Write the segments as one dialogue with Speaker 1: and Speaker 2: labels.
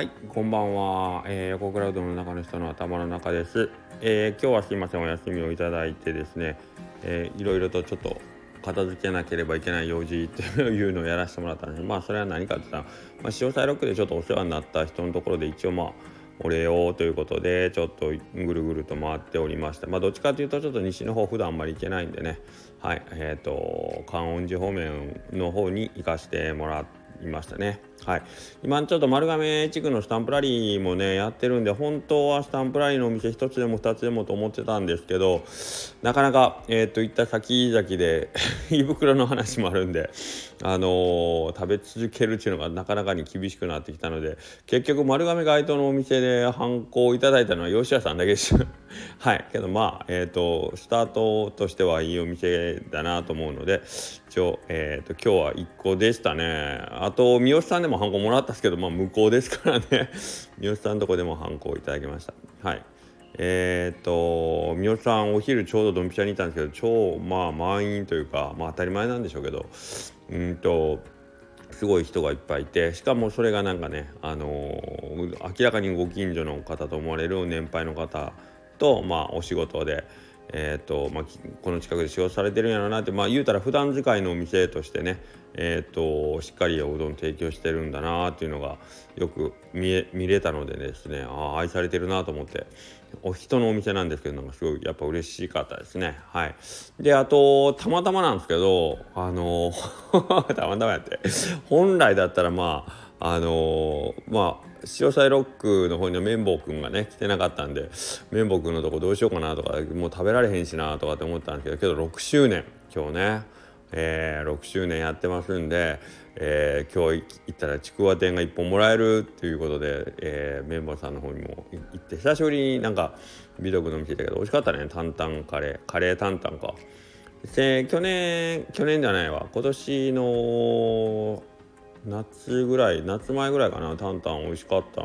Speaker 1: はい、こんばんは、えー、横クラウドの中の人の頭の中です、えー、今日はすいませんお休みをいただいてですね、えー、いろいろとちょっと片付けなければいけない用事っていうのをやらせてもらったんです。まあそれは何かって言ったら、まあ、潮ロックでちょっとお世話になった人のところで一応まあお礼をということでちょっとぐるぐると回っておりましたまあどっちかというとちょっと西の方普段あんまり行けないんでね。はいえっ、ー、と観音寺方面の方に行かせてもらいましたね。はい、今ちょっと丸亀地区のスタンプラリーもねやってるんで本当はスタンプラリーのお店1つでも2つでもと思ってたんですけどなかなかえっ、といった先々で 胃袋の話もあるんであのー、食べ続けるっていうのがなかなかに厳しくなってきたので結局丸亀街頭のお店で反抗をいただいたのは吉谷さんだけです。はい。けどまあえっ、とスタートとしてはいいお店だなと思うので一応えっ、と今日は1個でしたね。あと三好さんもハンコもらったんですけど、まあ、無効ですからね。三好さんのとこでもハンコをいただきました。はい。えー、っと三好さんお昼ちょうどドンピシャにいたんですけど超まあ満員というかまあ当たり前なんでしょうけどうんとすごい人がいっぱいいてしかもそれがなんかねあのー、明らかにご近所の方と思われる年配の方とまあお仕事でえーとまあ、この近くで使用されてるんやろなって、まあ、言うたら普段使いのお店としてね、えーと、しっかりおうどん提供してるんだなっていうのがよく見え見れたのでですねあ愛されてるなと思ってお人のお店なんですけどなんかすごいやっぱ嬉しかったですね。はい。であとたまたまなんですけどあの たまたまやって本来だったらまああのまあ潮騒ロックの方には綿棒くんがね来てなかったんで綿棒くんのとこどうしようかなとかもう食べられへんしなとかって思ったんですけどけど6周年今日ね、えー、6周年やってますんで、えー、今日行ったらちくわ店が1本もらえるっていうことで、えー、綿棒さんの方にも行って久しぶりになんか美徳の店だけど美味しかったね。担々カレーカレー担々か。で去年去年じゃないわ。今年の夏ぐらい夏前ぐらいかなタンタン美味しかった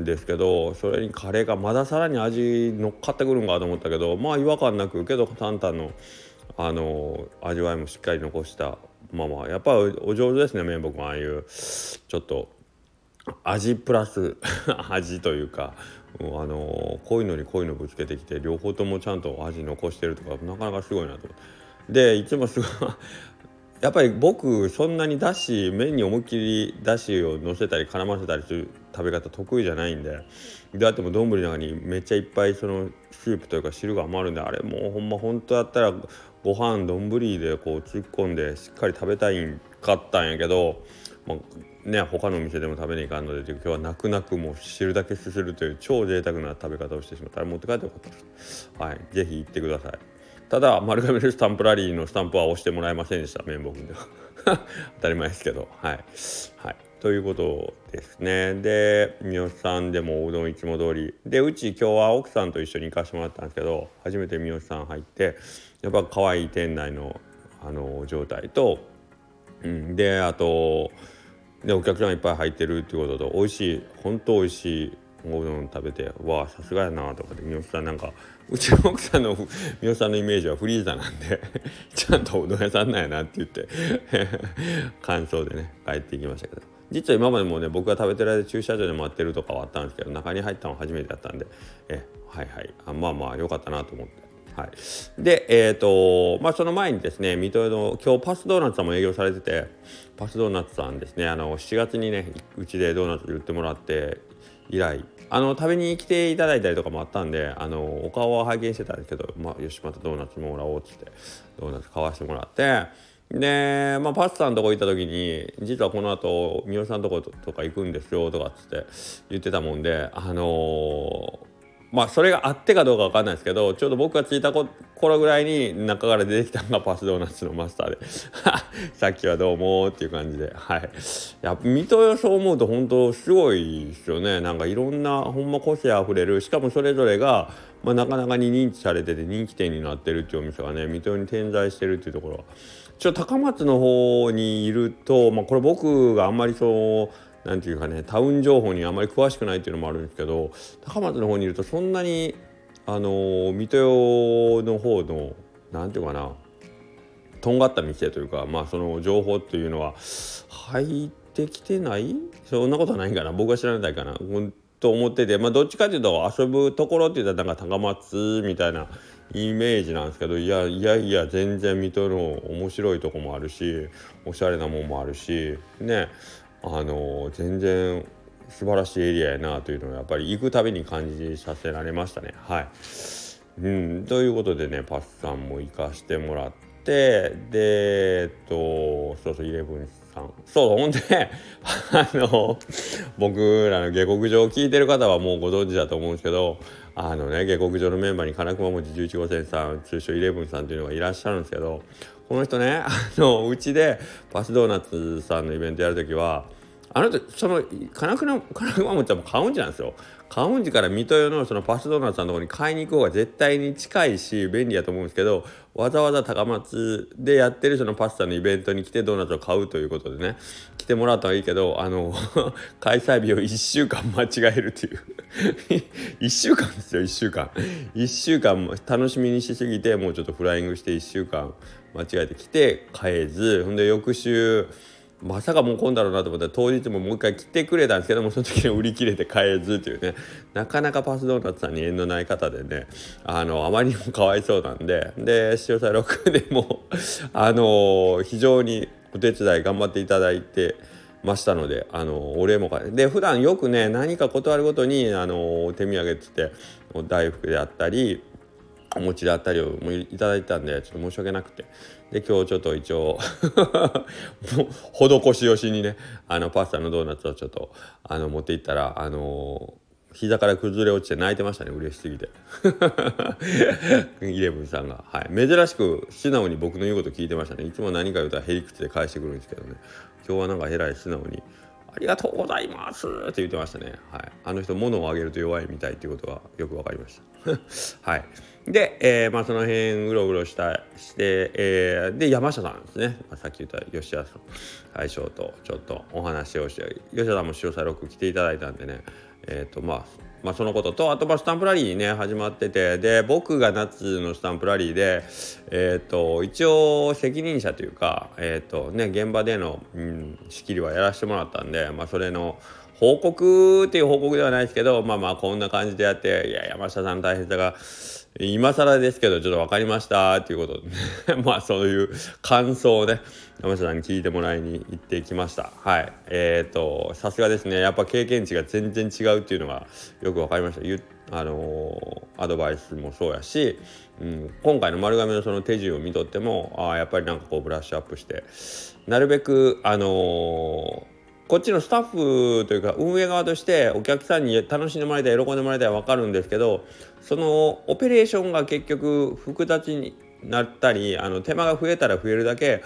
Speaker 1: んですけどそれにカレーがまださらに味乗っかってくるんかと思ったけどまあ違和感なくけどタンタンのあの味わいもしっかり残したまあまあやっぱお上手ですね麺僕もああいうちょっと味プラス 味というかあのこういのにこういのぶつけてきて両方ともちゃんと味残してるとかなかなかすごいなと思って。でいつもすごいやっぱり僕そんなにだし麺に思いっきりだしをのせたり絡ませたりする食べ方得意じゃないんでであっても丼の中にめっちゃいっぱいそのスープというか汁が余るんであれもうほんま本当だったらご飯丼でこう突っ込んでしっかり食べたいんかったんやけど、まあ、ね他のお店でも食べに行かんので今日は泣く泣くもう汁だけすするという超贅沢な食べ方をしてしまったら持って帰ってよかったです。はい、ぜひ行ってください。ただ丸亀のスタンプラリーのスタンプは押してもらえませんでした綿棒君では当たり前ですけど。はい、はい、ということですね。で三好さんでもうどんいつも通り。でうち今日は奥さんと一緒に行かしてもらったんですけど初めて三好さん入ってやっぱ可愛い店内のあの状態と、うん、であとでお客さんいっぱい入ってるっていうことと美味しい本当美味しいおうどん食べてわあさすがやなとかで三好さんなんかうちの奥さんの三好さんのイメージはフリーザなんで ちゃんとおうどん屋さんなんやなって言って 感想でね帰っていきましたけど。実は今までもね僕が食べてる間駐車場で待ってるとかはあったんですけど中に入ったのは初めてだったんでえはいはい。あまあまあ良かったなと思って。はい、で、えーとまあ、その前にですね水戸の今日パスドーナツさんも営業されててパスドーナツさんですねあの7月にねうちでドーナツ売ってもらって以来。あの食べに来ていただいたりとかもあったんであのお顔は拝見してたんですけど、まあ、よしまたドーナツもらおうっつってドーナツ買わしてもらって。で、まあ、パスタのとこ行った時に実はこの後三好さんのとことか行くんですよとかっつって言ってたもんであのーまあそれがあってかどうか分かんないですけどちょうど僕が着いた頃ぐらいに中から出てきたのがパスドーナツのマスターで。さっきはどうもっていう感じで。はい。や水戸よそう思うと本当すごいですよね。なんかいろんなほんま個性あふれる。しかもそれぞれが、まあ、なかなかに認知されてて人気店になってるっていうお店がね水戸に点在してるっていうところ。はちょっと高松の方にいるとまあこれ僕があんまりそう何て言うかねタウン情報にあまり詳しくないっていうのもあるんですけど高松の方にいるとそんなにあの水戸の方の何て言うかなとんがった店というかまあその情報っていうのは入ってきてない？そんなことはないかな。僕は知らないかな。と思っててまあどっちかっていうと遊ぶところって言ったらなんか高松みたいなイメージなんですけどいやいやいや全然水戸の面白いとこもあるしおしゃれなもんもあるしね。あの全然素晴らしいエリアやなというのをやっぱり行くたびに感じさせられましたね。はい。うん、ということでねパスさんも行かしてもらってでえっとそうそうイレブンさん。そうほんで あの僕らの下克上を聞いてる方はもうご存知だと思うんですけどあのね下克上のメンバーに金熊文字11号線さん通称イレブンさんっていうのがいらっしゃるんですけどこの人ねあのうちでパスドーナツさんのイベントやるときはあの人その金熊金熊餅はもう買うんじなんですよ。観音寺から水戸のそのパスドーナツさんのところに買いに行く方が絶対に近いし便利やと思うんですけどわざわざ高松でやってるそのパスタのイベントに来てドーナツを買うということでね来てもらったらいいけどあの 開催日を1週間間違えるっていう。1週間ですよ1週間。1週間楽しみにしすぎてもうちょっとフライングして1週間間違えてきて買えず。ほんで翌週まさかもう混んだろうなと思ったら当日ももう一回来てくれたんですけどもその時に売り切れて買えずというね。なかなかパスドーナツさんに縁のない方でねあのあまりにもかわいそうなんでで潮さ6でも あの非常にお手伝い頑張っていただいてましたのであのお礼もかで普段よくね何か断るごとにあの手土産っつって大福であったりお餅であったりをもいただいたんでちょっと申し訳なくてで今日ちょっと一応 施しよしにねあのパスタのドーナツをちょっとあの持っていったらあの膝から崩れ落ちて泣いてましたね嬉しすぎて イレブンさんが、はい、珍しく素直に僕の言うこと聞いてましたねいつも何か言うたらへりくつで返してくるんですけどね今日はなんかえらい素直にありがとうございますって言ってましたね。はい。あの人、物をあげると弱いみたいっていうことがよくわかりました。はい。で、えー、まあその辺うろうろしたして、えー、で山下さんですね、まあ、さっき言った吉田さん大将とちょっとお話をして吉田さんも潮ロ6来ていただいたんでね。え、ー、とまあまあ、そのこととあとまあスタンプラリーね始まっててで僕が夏のスタンプラリーで、えーと、一応責任者というか、えーとね、現場での、うん、仕切りはやらせてもらったんで、まあ、それの報告っていう報告ではないですけどまあまあこんな感じでやっていや山下さん大変さが今更ですけどちょっと分かりましたっていうこと。で まあそういう感想をね山下さんに聞いてもらいに行ってきました。はい。えっ、ー、とさすがですね。やっぱ経験値が全然違うっていうのがよく分かりました。あのー、アドバイスもそうやし、うん、今回の丸亀のその手順を見とってもあやっぱりなんかこうブラッシュアップしてなるべくあのーこっちのスタッフというか運営側としてお客さんに楽しんでもらいたい喜んでもらいたいは分かるんですけどそのオペレーションが結局複雑になったりあの手間が増えたら増えるだけ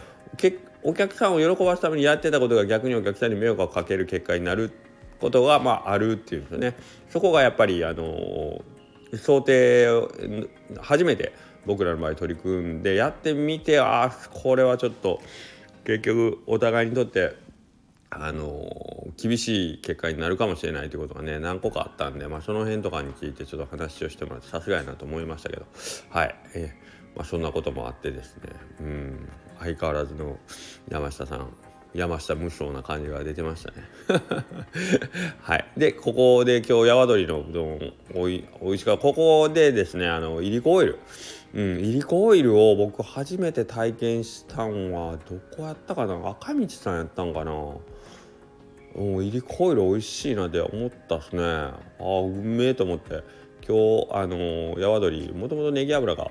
Speaker 1: お客さんを喜ばすためにやってたことが逆にお客さんに迷惑をかける結果になることがまああるっていうんですよね。そこがやっぱりあの想定初めて僕らの場合取り組んでやってみてああこれはちょっと結局お互いにとってあの厳しい結果になるかもしれないということがね何個かあったんで、まあ、その辺とかについてちょっと話をしてもらってさすがやなと思いましたけどはい、え、まあ、そんなこともあってですね。うん。相変わらずの山下さん山下無双な感じが出てましたね。はい。でここで今日ヤワドリのうどんおいおいしかここでですねあのいりこオイル。うん、いりこオイルを僕初めて体験したんはどこやったかな？赤道さんやったんかな？うん、いりこオイル美味しいなって思ったっすね。ああうめえと思って。今日あのー、ヤワドリもともとネギ油が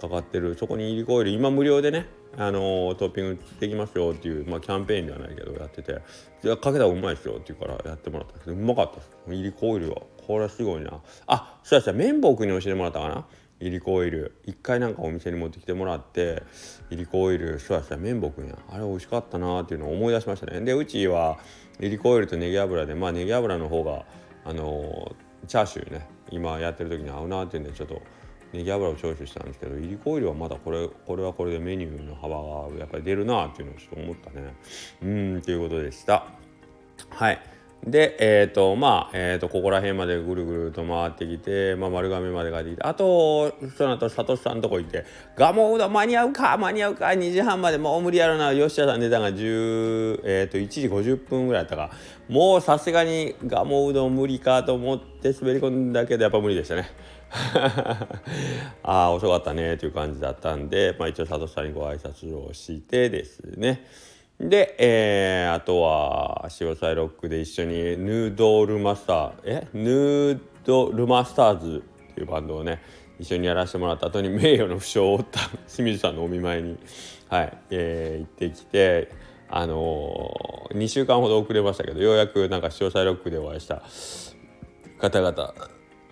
Speaker 1: かかってるそこにいりこオイル今無料でねあのー、トッピングできますよっていう、まあ、キャンペーンではないけどやってて。いやかけた方がうまいですよって言うからやってもらったんですけどうまかったです。いりこオイルは。これはすごいな。あそうやった綿棒君に教えてもらったかな。いりこオイル。一回なんかお店に持ってきてもらっていりこオイル。そうやった綿棒くんや。あれ美味しかったなっていうのを思い出しましたね。でうちはいりこオイルとネギ油でまあネギ油の方があの、チャーシューね今やってる時に合うなっていうんでちょっとネギ油をチョイスしたんですけどいりこオイルはまだこれこれはこれでメニューの幅がやっぱり出るなっていうのをちょっと思ったね。うんということでした。はい。でえっ、ー、とまあ、えーと、ここら辺までぐるぐると回ってきて、まあ、丸亀まで帰ってきてあとその後サトシさんのとこ行って「ガモうどん間に合うか間に合うか2時半までもう無理やろな吉田さん出たが10、えーと、1時50分ぐらいだったかもうさすがにガモうどん無理かと思って滑り込んだけどやっぱ無理でしたね。ああ遅かったねという感じだったんで、まあ、一応佐藤さんにご挨拶をしてですねで、えー、あとは潮サイロックで一緒にヌードルマスターえ？ヌードルマスターズっていうバンドをね一緒にやらせてもらった後に名誉の負傷を負った清水さんのお見舞いに、はいえー、行ってきて、あのー、2週間ほど遅れましたけどようやくなんか潮サイロックでお会いした方々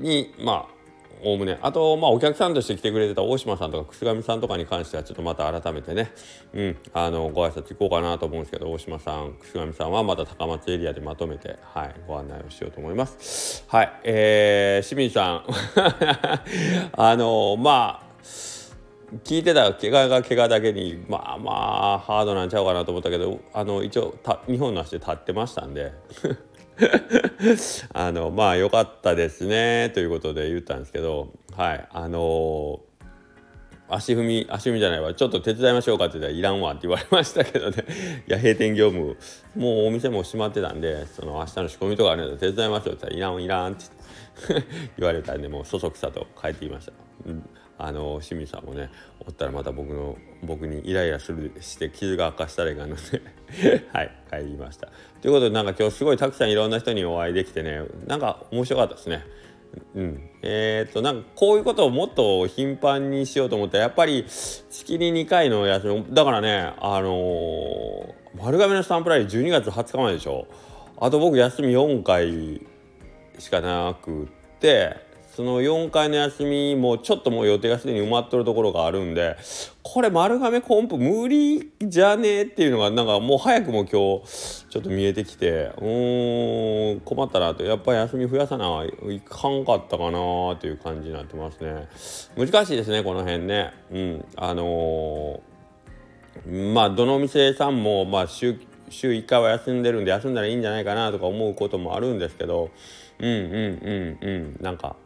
Speaker 1: にまあおおむね。あとまあお客さんとして来てくれてた大島さんとか楠上さんとかに関してはちょっとまた改めてね、うん、あのご挨拶行こうかなと思うんですけど大島さん楠上さんはまた高松エリアでまとめて、はい、ご案内をしようと思います。はい、えー、清水さん。あのまあ聞いてた怪我が怪我だけにまあまあハードなんちゃうかなと思ったけどあの一応た2本の足で立ってましたんで。あのまあ良かったですねということで言ったんですけどはいあのー、足踏み足踏みじゃないわちょっと手伝いましょうかって言ったらいらんわって言われましたけどね いや閉店業務もうお店も閉まってたんでその明日の仕込みとかあるので手伝いましょうって言ったらいらんいらんって言 われたんでもうそそくさと帰ってきました。うんあの清水さんもねおったらまた僕の僕にイライラするして傷が悪化したらいかんのではい帰りました。ということでなんか今日すごいたくさんいろんな人にお会いできてねなんか面白かったですね。うん。えー、っとなんかこういうことをもっと頻繁にしようと思ったらやっぱり月に2回の休みだからねあのー、丸亀のスタンプラリー12月20日まででしょ。あと僕休み4回しかなくってその4回の休みもちょっともう予定がすでに埋まっとるところがあるんでこれ丸亀コンプ無理じゃねえっていうのがなんかもう早くも今日ちょっと見えてきてうーん困ったなと。やっぱり休み増やさないかんかったかなという感じになってますね。難しいですねこの辺ね。うんあのー、まあどの店さんもまあ週週1回は休んでるんで休んだらいいんじゃないかなとか思うこともあるんですけどうんうんうんうんなんか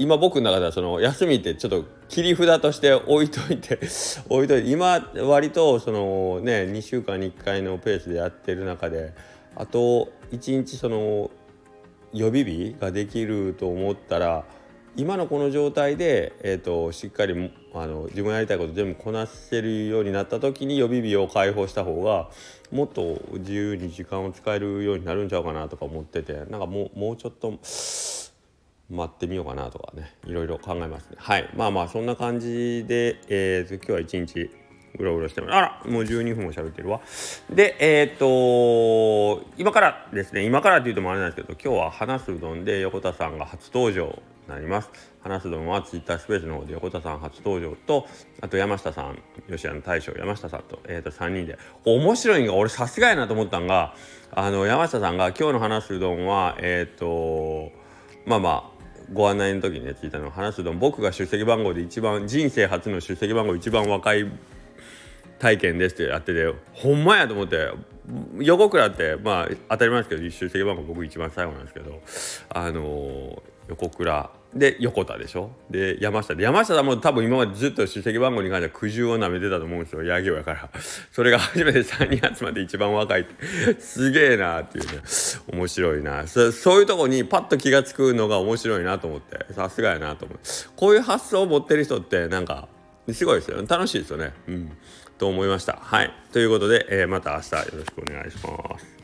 Speaker 1: 今僕の中ではその休みってちょっと切り札として置いといて 置いといて今割とそのね2週間に1回のペースでやってる中であと1日その予備日ができると思ったら今のこの状態で、えーと、しっかりあの自分やりたいこと全部こなせるようになった時に予備日を解放した方がもっと自由に時間を使えるようになるんちゃうかなとか思っててなんかもうもうちょっと待ってみようかなとかねいろいろ考えますね。はい。まあまあそんな感じで、えー、今日は一日うろうろしてます。あらもう12分も喋ってるわ。でえっ、と今からですね今からって言うともあれなんですけど今日は話すうどんで横田さんが初登場になります。話すうどんはツイッタースペースの方で横田さん初登場とあと山下さん吉谷の大将山下さんと,、えー、と3人で。面白いんが俺さすがやなと思ったんがあの山下さんが今日の話すうどんはえっ、とまあまあご案内の時にね聞いたの話すと僕が出席番号で一番人生初の出席番号一番若い体験ですってやっててほんまやと思って横倉ってまあ当たり前ですけど出席番号僕一番最後なんですけどあのー、横倉で横田でしょ？で山下。で山下さんも多分今までずっと出席番号に関しては苦渋をなめてたと思うんですよ。野行やから。それが初めて3人集まって一番若いって。すげえなっていうね。面白いな。そそういうとこにパッと気が付くのが面白いなと思って。さすがやなと思う。こういう発想を持ってる人ってなんかすごいですよ。ね楽しいですよね。うん。と思いました。はい。ということで、えー、また明日よろしくお願いします。